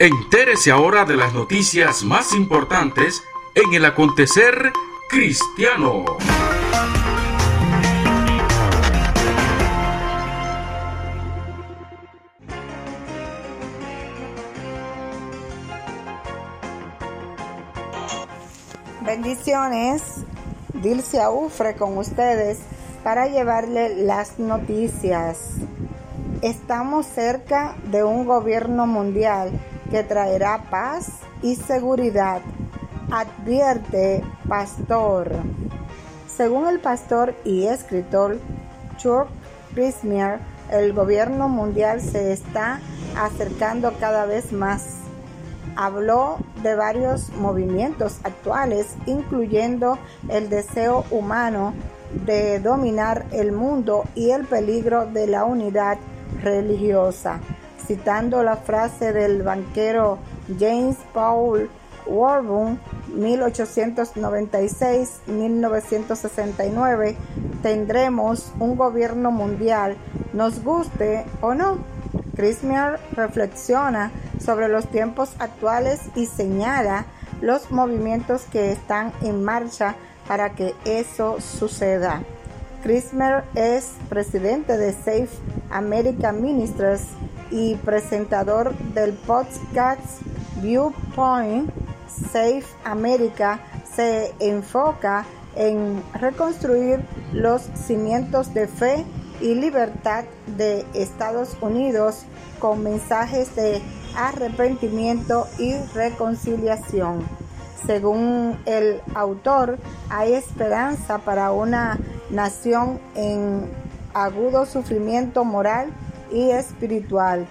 Entérese ahora de las noticias más importantes en el acontecer cristiano. Bendiciones, Dilce Ufre con ustedes para llevarle las noticias. Estamos cerca de un gobierno mundial que traerá paz y seguridad, advierte pastor. Según el pastor y escritor Chuck Prismier, el gobierno mundial se está acercando cada vez más habló de varios movimientos actuales, incluyendo el deseo humano de dominar el mundo y el peligro de la unidad religiosa. Citando la frase del banquero James Paul Warburton, 1896-1969, tendremos un gobierno mundial, nos guste o no. Christmas reflexiona sobre los tiempos actuales y señala los movimientos que están en marcha para que eso suceda. Christmas es presidente de Safe America Ministers y presentador del podcast Viewpoint. Safe America se enfoca en reconstruir los cimientos de fe y libertad de Estados Unidos con mensajes de arrepentimiento y reconciliación. Según el autor, hay esperanza para una nación en agudo sufrimiento moral y espiritual,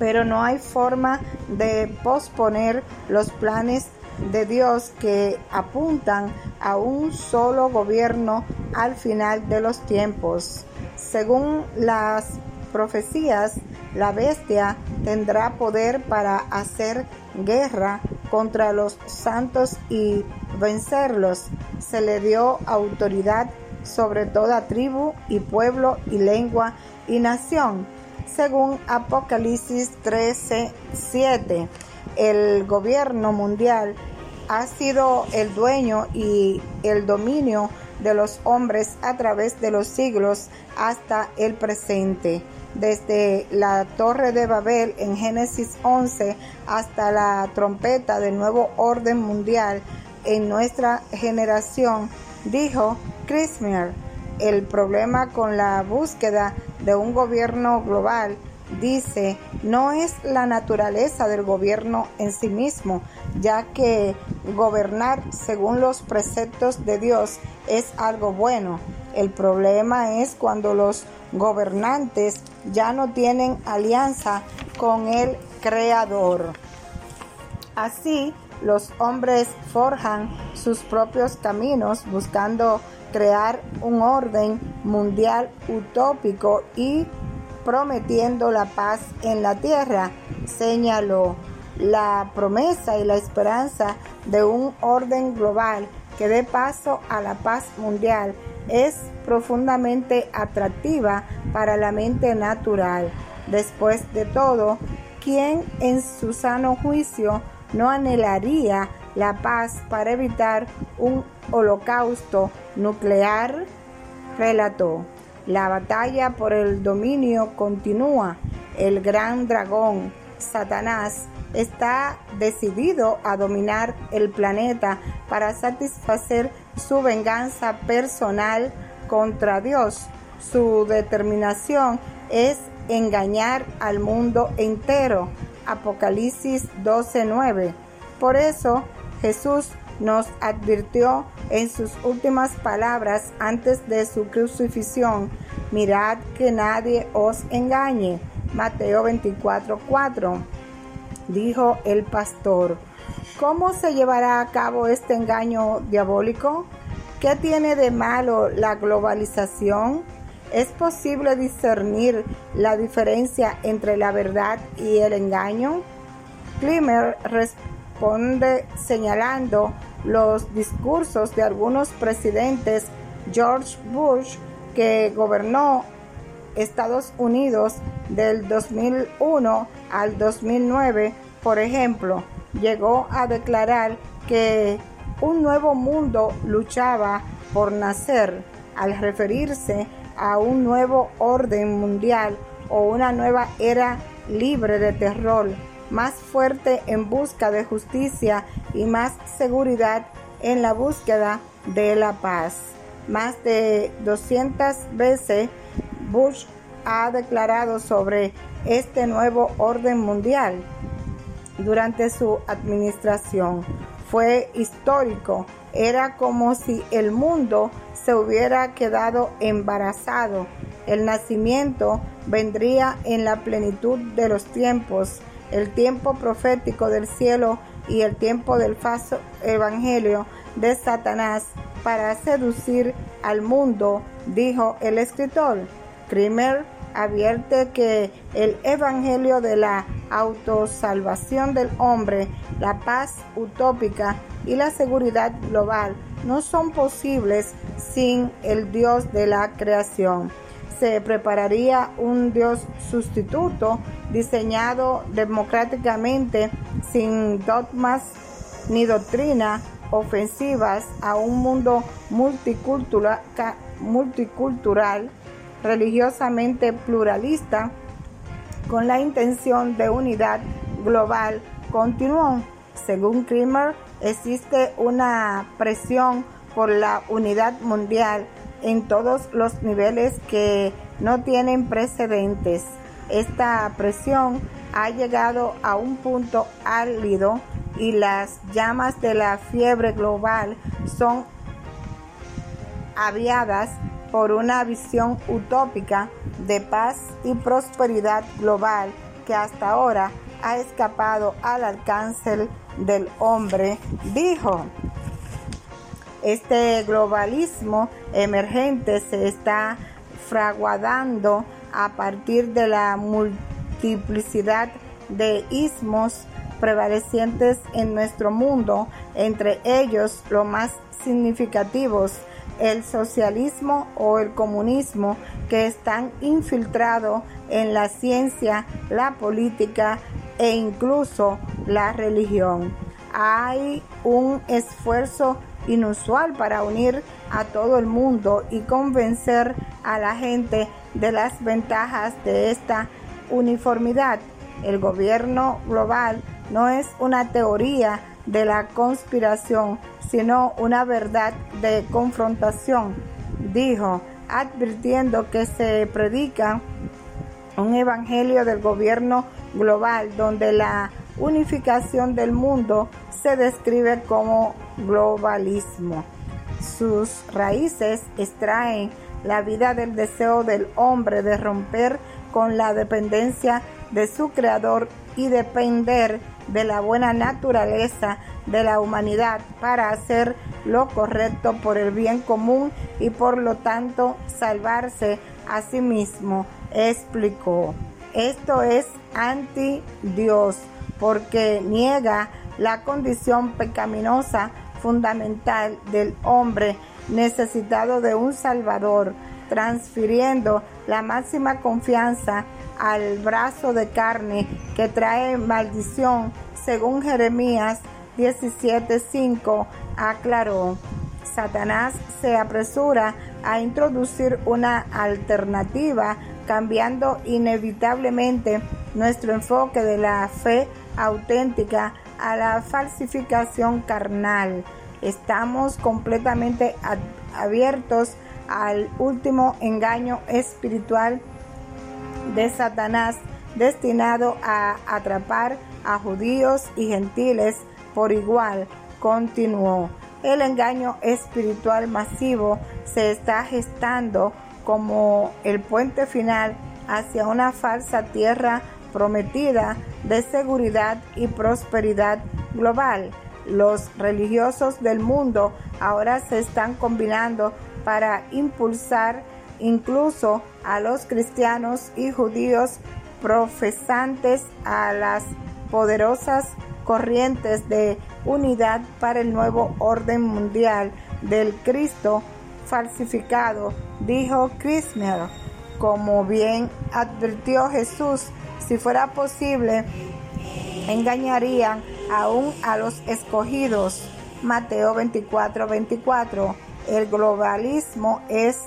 pero no hay forma de posponer los planes de Dios que apuntan a un solo gobierno al final de los tiempos. Según las profecías, la bestia tendrá poder para hacer guerra contra los santos y vencerlos. Se le dio autoridad sobre toda tribu y pueblo y lengua y nación. Según Apocalipsis 13, 7, el gobierno mundial ha sido el dueño y el dominio de los hombres a través de los siglos hasta el presente desde la torre de Babel en Génesis 11 hasta la trompeta del nuevo orden mundial en nuestra generación, dijo Christmer. El problema con la búsqueda de un gobierno global, dice, no es la naturaleza del gobierno en sí mismo, ya que gobernar según los preceptos de Dios es algo bueno. El problema es cuando los gobernantes ya no tienen alianza con el Creador. Así, los hombres forjan sus propios caminos buscando crear un orden mundial utópico y prometiendo la paz en la tierra, señaló la promesa y la esperanza de un orden global que dé paso a la paz mundial es profundamente atractiva para la mente natural. Después de todo, ¿quién en su sano juicio no anhelaría la paz para evitar un holocausto nuclear? Relató. La batalla por el dominio continúa. El gran dragón Satanás está decidido a dominar el planeta para satisfacer su venganza personal contra Dios. Su determinación es engañar al mundo entero. Apocalipsis 12:9. Por eso Jesús nos advirtió en sus últimas palabras antes de su crucifixión, mirad que nadie os engañe. Mateo 24:4. Dijo el pastor, ¿cómo se llevará a cabo este engaño diabólico? ¿Qué tiene de malo la globalización? ¿Es posible discernir la diferencia entre la verdad y el engaño? Klimer responde señalando los discursos de algunos presidentes George Bush que gobernó Estados Unidos del 2001 al 2009, por ejemplo, llegó a declarar que un nuevo mundo luchaba por nacer al referirse a un nuevo orden mundial o una nueva era libre de terror, más fuerte en busca de justicia y más seguridad en la búsqueda de la paz. Más de 200 veces Bush ha declarado sobre este nuevo orden mundial durante su administración. Fue histórico, era como si el mundo se hubiera quedado embarazado. El nacimiento vendría en la plenitud de los tiempos, el tiempo profético del cielo y el tiempo del falso evangelio de Satanás para seducir al mundo, dijo el escritor. Krimer advierte que el evangelio de la autosalvación del hombre, la paz utópica y la seguridad global no son posibles sin el Dios de la creación. Se prepararía un Dios sustituto diseñado democráticamente sin dogmas ni doctrina ofensivas a un mundo multicultural, multicultural religiosamente pluralista con la intención de unidad global continuó. Según Kramer, existe una presión por la unidad mundial en todos los niveles que no tienen precedentes. Esta presión ha llegado a un punto álido y las llamas de la fiebre global son aviadas por una visión utópica de paz y prosperidad global que hasta ahora ha escapado al alcance del hombre, dijo. Este globalismo emergente se está fraguadando a partir de la multiplicidad de ismos prevalecientes en nuestro mundo, entre ellos los más significativos el socialismo o el comunismo que están infiltrados en la ciencia, la política e incluso la religión. Hay un esfuerzo inusual para unir a todo el mundo y convencer a la gente de las ventajas de esta uniformidad. El gobierno global no es una teoría de la conspiración, sino una verdad de confrontación, dijo, advirtiendo que se predica un evangelio del gobierno global donde la unificación del mundo se describe como globalismo. Sus raíces extraen la vida del deseo del hombre de romper con la dependencia de su creador y depender de la buena naturaleza de la humanidad para hacer lo correcto por el bien común y por lo tanto salvarse a sí mismo, explicó. Esto es anti Dios porque niega la condición pecaminosa fundamental del hombre necesitado de un Salvador, transfiriendo la máxima confianza al brazo de carne que trae maldición, según Jeremías 17:5 aclaró. Satanás se apresura a introducir una alternativa, cambiando inevitablemente nuestro enfoque de la fe auténtica a la falsificación carnal. Estamos completamente abiertos al último engaño espiritual de Satanás destinado a atrapar a judíos y gentiles por igual. Continuó. El engaño espiritual masivo se está gestando como el puente final hacia una falsa tierra prometida de seguridad y prosperidad global. Los religiosos del mundo ahora se están combinando para impulsar incluso a los cristianos y judíos profesantes a las poderosas corrientes de unidad para el nuevo orden mundial del Cristo falsificado, dijo Krisner. Como bien advirtió Jesús, si fuera posible, engañarían aún a los escogidos. Mateo 24, 24. El globalismo es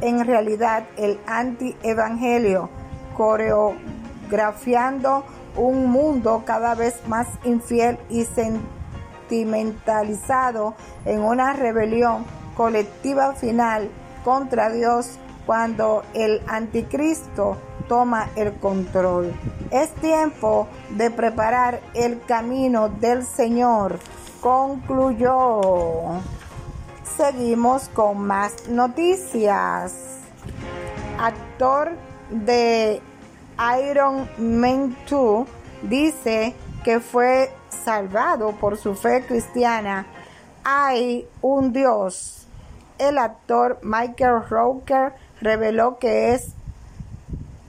en realidad el anti-evangelio, coreografiando un mundo cada vez más infiel y sentimentalizado en una rebelión colectiva final contra Dios cuando el anticristo toma el control. Es tiempo de preparar el camino del Señor. Concluyó. Seguimos con más noticias. Actor de Iron Man 2 dice que fue salvado por su fe cristiana. Hay un Dios. El actor Michael Roker reveló que es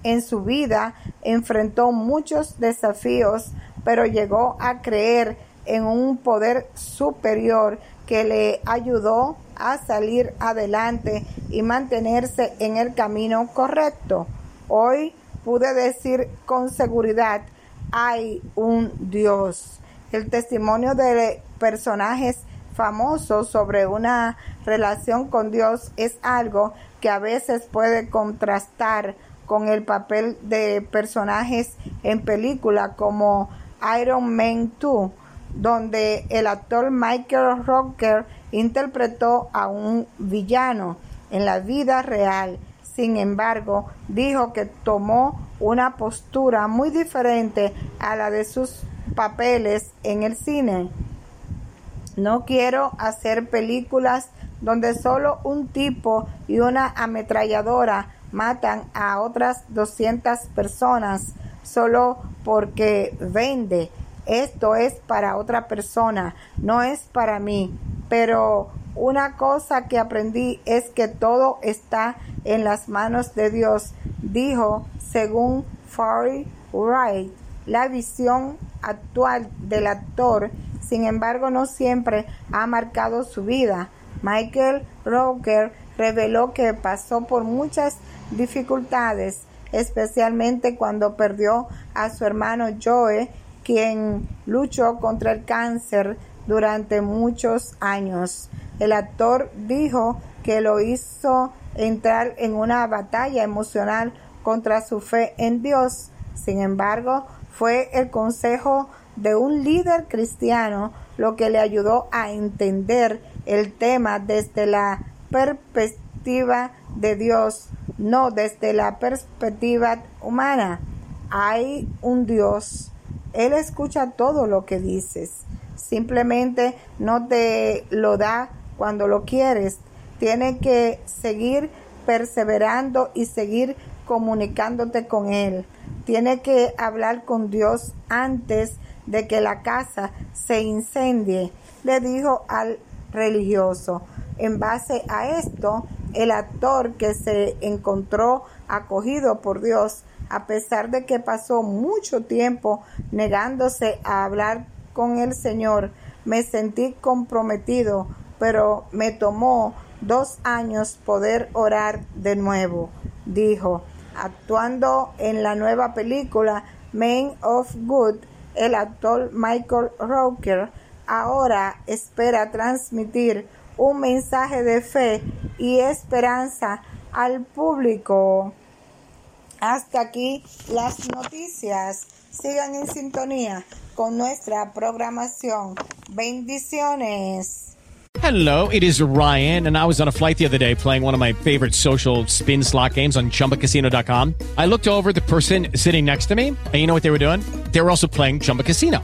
en su vida enfrentó muchos desafíos, pero llegó a creer en un poder superior que le ayudó a salir adelante y mantenerse en el camino correcto. Hoy pude decir con seguridad, hay un Dios. El testimonio de personajes famosos sobre una relación con Dios es algo que a veces puede contrastar con el papel de personajes en película como Iron Man 2, donde el actor Michael Rocker interpretó a un villano en la vida real. Sin embargo, dijo que tomó una postura muy diferente a la de sus papeles en el cine. No quiero hacer películas donde solo un tipo y una ametralladora matan a otras 200 personas solo porque vende. Esto es para otra persona, no es para mí. Pero una cosa que aprendí es que todo está en las manos de Dios, dijo según Farry Wright. La visión actual del actor, sin embargo, no siempre ha marcado su vida. Michael Roker reveló que pasó por muchas dificultades, especialmente cuando perdió a su hermano Joe, quien luchó contra el cáncer durante muchos años. El actor dijo que lo hizo entrar en una batalla emocional contra su fe en Dios. Sin embargo, fue el consejo de un líder cristiano lo que le ayudó a entender el tema desde la perspectiva de Dios, no desde la perspectiva humana. Hay un Dios. Él escucha todo lo que dices. Simplemente no te lo da cuando lo quieres. Tienes que seguir perseverando y seguir comunicándote con Él. Tienes que hablar con Dios antes de que la casa se incendie, le dijo al religioso. En base a esto, el actor que se encontró acogido por Dios, a pesar de que pasó mucho tiempo negándose a hablar con el Señor, me sentí comprometido, pero me tomó dos años poder orar de nuevo, dijo, actuando en la nueva película Man of Good, el actor Michael Roker ahora espera transmitir un mensaje de fe y esperanza al público. Hasta aquí las noticias. Sigan en sintonía con nuestra programación. Bendiciones. Hello, it is Ryan, and I was on a flight the other day playing one of my favorite social spin slot games on chumbacasino.com. I looked over the person sitting next to me, and you know what they were doing? They were also playing Chumba Casino.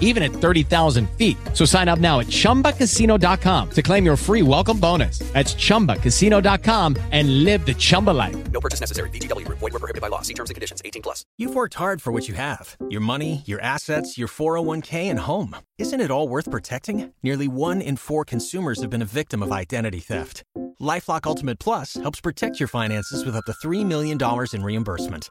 even at 30,000 feet. So sign up now at chumbacasino.com to claim your free welcome bonus. That's chumbacasino.com and live the Chumba life. No purchase necessary. VGW Group. Void were prohibited by law. See terms and conditions. 18 plus. You've worked hard for what you have your money, your assets, your 401k, and home. Isn't it all worth protecting? Nearly one in four consumers have been a victim of identity theft. Lifelock Ultimate Plus helps protect your finances with up to $3 million in reimbursement.